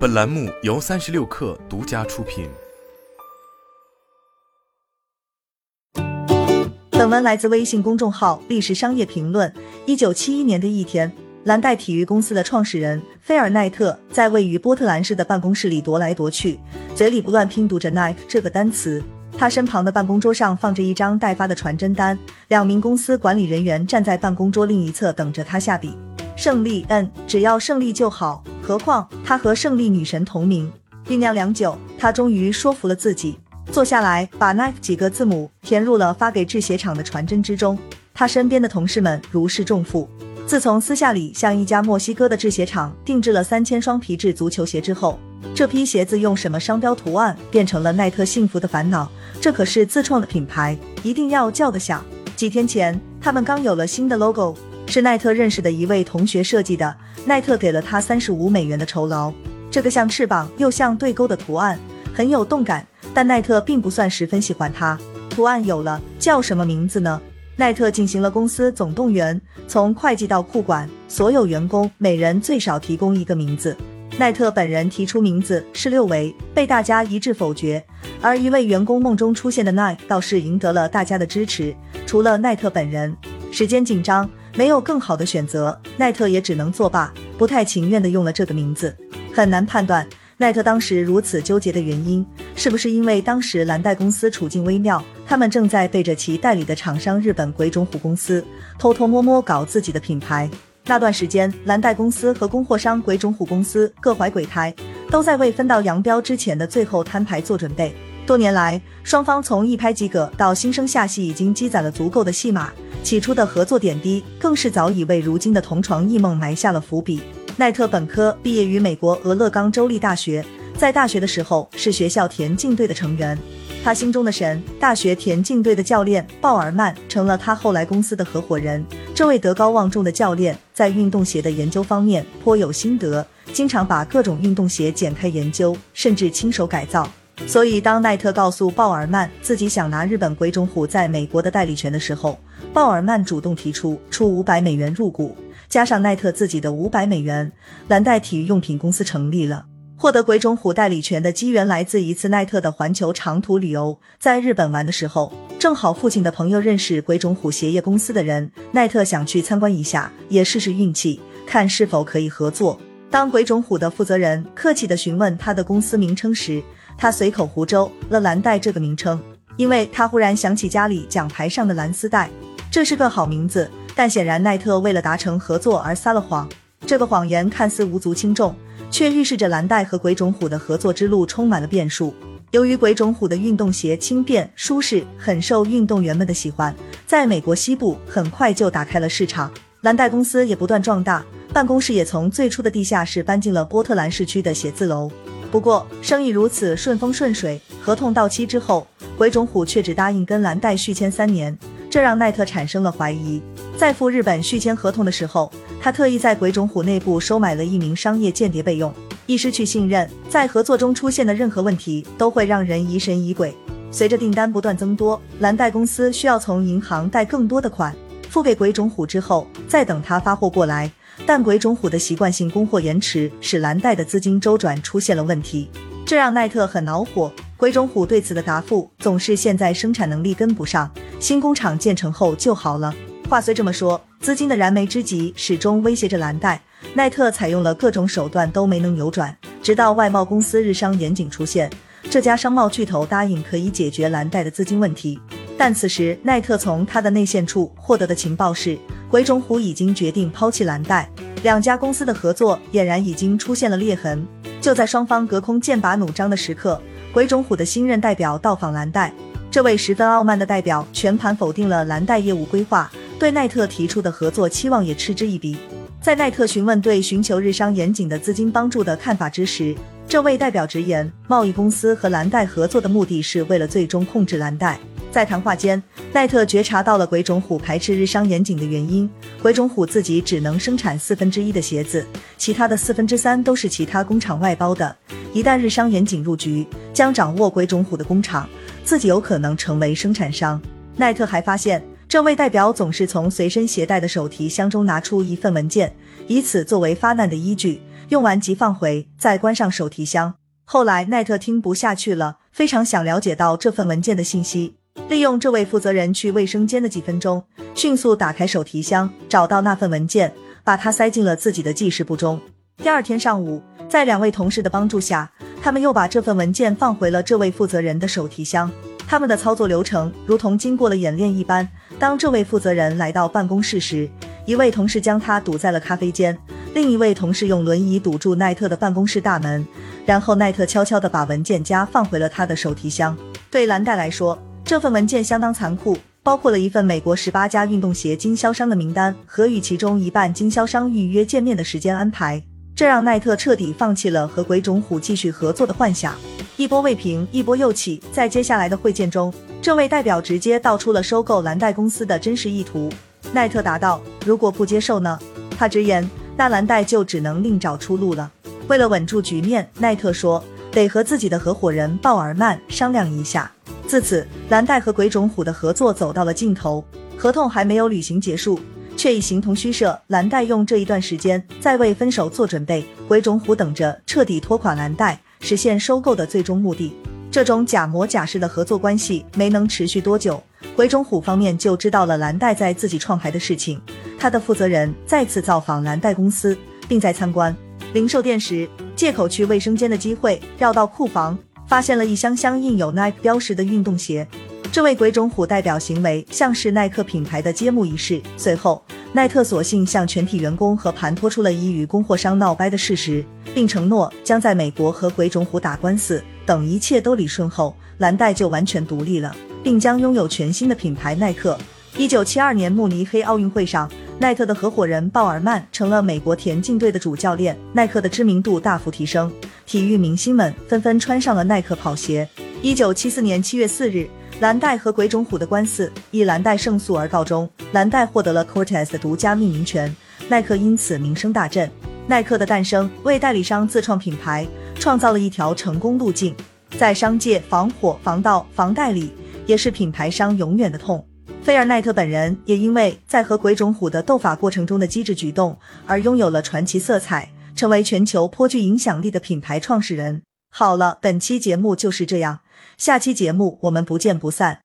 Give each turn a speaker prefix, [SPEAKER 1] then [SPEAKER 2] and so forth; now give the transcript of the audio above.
[SPEAKER 1] 本栏目由三十六氪独家出品。
[SPEAKER 2] 本文来自微信公众号“历史商业评论”。一九七一年的一天，蓝带体育公司的创始人菲尔奈特在位于波特兰市的办公室里踱来踱去，嘴里不断拼读着 “Nike” 这个单词。他身旁的办公桌上放着一张代发的传真单，两名公司管理人员站在办公桌另一侧等着他下笔。胜利，嗯，只要胜利就好。何况他和胜利女神同名。酝酿良久，他终于说服了自己，坐下来把 Nike 几个字母填入了发给制鞋厂的传真之中。他身边的同事们如释重负。自从私下里向一家墨西哥的制鞋厂定制了三千双皮质足球鞋之后，这批鞋子用什么商标图案变成了奈特幸福的烦恼。这可是自创的品牌，一定要叫得响。几天前，他们刚有了新的 logo。是奈特认识的一位同学设计的，奈特给了他三十五美元的酬劳。这个像翅膀又像对勾的图案很有动感，但奈特并不算十分喜欢它。图案有了，叫什么名字呢？奈特进行了公司总动员，从会计到库管，所有员工每人最少提供一个名字。奈特本人提出名字是六维，被大家一致否决。而一位员工梦中出现的奈倒是赢得了大家的支持，除了奈特本人。时间紧张。没有更好的选择，奈特也只能作罢，不太情愿的用了这个名字。很难判断奈特当时如此纠结的原因，是不是因为当时蓝带公司处境微妙，他们正在背着其代理的厂商日本鬼冢虎公司偷偷摸摸搞自己的品牌。那段时间，蓝带公司和供货商鬼冢虎公司各怀鬼胎，都在为分道扬镳之前的最后摊牌做准备。多年来，双方从一拍即合到新生下戏，已经积攒了足够的戏码。起初的合作点滴，更是早已为如今的同床异梦埋下了伏笔。奈特本科毕业于美国俄勒冈州立大学，在大学的时候是学校田径队的成员。他心中的神，大学田径队的教练鲍尔曼，成了他后来公司的合伙人。这位德高望重的教练，在运动鞋的研究方面颇有心得，经常把各种运动鞋剪开研究，甚至亲手改造。所以，当奈特告诉鲍尔曼自己想拿日本鬼冢虎在美国的代理权的时候，鲍尔曼主动提出出五百美元入股，加上奈特自己的五百美元，蓝带体育用品公司成立了。获得鬼冢虎代理权的机缘来自一次奈特的环球长途旅游，在日本玩的时候，正好父亲的朋友认识鬼冢虎鞋业公司的人，奈特想去参观一下，也试试运气，看是否可以合作。当鬼冢虎的负责人客气地询问他的公司名称时，他随口胡诌了蓝带这个名称，因为他忽然想起家里奖牌上的蓝丝带。这是个好名字，但显然奈特为了达成合作而撒了谎。这个谎言看似无足轻重，却预示着蓝带和鬼冢虎的合作之路充满了变数。由于鬼冢虎的运动鞋轻便舒适，很受运动员们的喜欢，在美国西部很快就打开了市场。蓝带公司也不断壮大，办公室也从最初的地下室搬进了波特兰市区的写字楼。不过，生意如此顺风顺水，合同到期之后，鬼冢虎却只答应跟蓝带续签三年。这让奈特产生了怀疑。在赴日本续签合同的时候，他特意在鬼冢虎内部收买了一名商业间谍备用。一失去信任，在合作中出现的任何问题都会让人疑神疑鬼。随着订单不断增多，蓝带公司需要从银行贷更多的款付给鬼冢虎之后，再等他发货过来。但鬼冢虎的习惯性供货延迟，使蓝带的资金周转出现了问题，这让奈特很恼火。鬼冢虎对此的答复总是现在生产能力跟不上，新工厂建成后就好了。话虽这么说，资金的燃眉之急始终威胁着蓝带。奈特采用了各种手段都没能扭转，直到外贸公司日商严谨出现，这家商贸巨头答应可以解决蓝带的资金问题。但此时奈特从他的内线处获得的情报是，鬼冢虎已经决定抛弃蓝带，两家公司的合作俨然已经出现了裂痕。就在双方隔空剑拔弩张的时刻。鬼冢虎的新任代表到访蓝带，这位十分傲慢的代表全盘否定了蓝带业务规划，对奈特提出的合作期望也嗤之以鼻。在奈特询问对寻求日商严谨的资金帮助的看法之时，这位代表直言，贸易公司和蓝带合作的目的是为了最终控制蓝带。在谈话间，奈特觉察到了鬼冢虎排斥日商严谨的原因。鬼冢虎自己只能生产四分之一的鞋子，其他的四分之三都是其他工厂外包的。一旦日商严谨入局，将掌握鬼冢虎的工厂，自己有可能成为生产商。奈特还发现，这位代表总是从随身携带的手提箱中拿出一份文件，以此作为发难的依据，用完即放回，再关上手提箱。后来奈特听不下去了，非常想了解到这份文件的信息。利用这位负责人去卫生间的几分钟，迅速打开手提箱，找到那份文件，把它塞进了自己的记事簿中。第二天上午，在两位同事的帮助下，他们又把这份文件放回了这位负责人的手提箱。他们的操作流程如同经过了演练一般。当这位负责人来到办公室时，一位同事将他堵在了咖啡间，另一位同事用轮椅堵住奈特的办公室大门，然后奈特悄悄地把文件夹放回了他的手提箱。对蓝带来说，这份文件相当残酷，包括了一份美国十八家运动鞋经销商的名单和与其中一半经销商预约见面的时间安排，这让奈特彻底放弃了和鬼冢虎继续合作的幻想。一波未平，一波又起，在接下来的会见中，这位代表直接道出了收购蓝带公司的真实意图。奈特答道：“如果不接受呢？”他直言：“那蓝带就只能另找出路了。”为了稳住局面，奈特说：“得和自己的合伙人鲍尔曼商量一下。”自此，蓝带和鬼冢虎的合作走到了尽头。合同还没有履行结束，却已形同虚设。蓝带用这一段时间在为分手做准备，鬼冢虎等着彻底拖垮蓝带，实现收购的最终目的。这种假模假式的合作关系没能持续多久，鬼冢虎方面就知道了蓝带在自己创牌的事情。他的负责人再次造访蓝带公司，并在参观零售店时，借口去卫生间的机会，绕到库房。发现了一箱箱印有 Nike 标识的运动鞋，这位鬼冢虎代表行为像是耐克品牌的揭幕仪式。随后，耐特索性向全体员工和盘托出了已与供货商闹掰的事实，并承诺将在美国和鬼冢虎打官司。等一切都理顺后，蓝带就完全独立了，并将拥有全新的品牌耐克。一九七二年慕尼黑奥运会上，耐特的合伙人鲍尔曼成了美国田径队的主教练，耐克的知名度大幅提升。体育明星们纷纷穿上了耐克跑鞋。一九七四年七月四日，蓝带和鬼冢虎的官司以蓝带胜诉而告终，蓝带获得了 Cortez 的独家命名权，耐克因此名声大振。耐克的诞生为代理商自创品牌创造了一条成功路径，在商界防火、防盗、防代理也是品牌商永远的痛。菲尔奈特本人也因为在和鬼冢虎的斗法过程中的机智举动而拥有了传奇色彩。成为全球颇具影响力的品牌创始人。好了，本期节目就是这样，下期节目我们不见不散。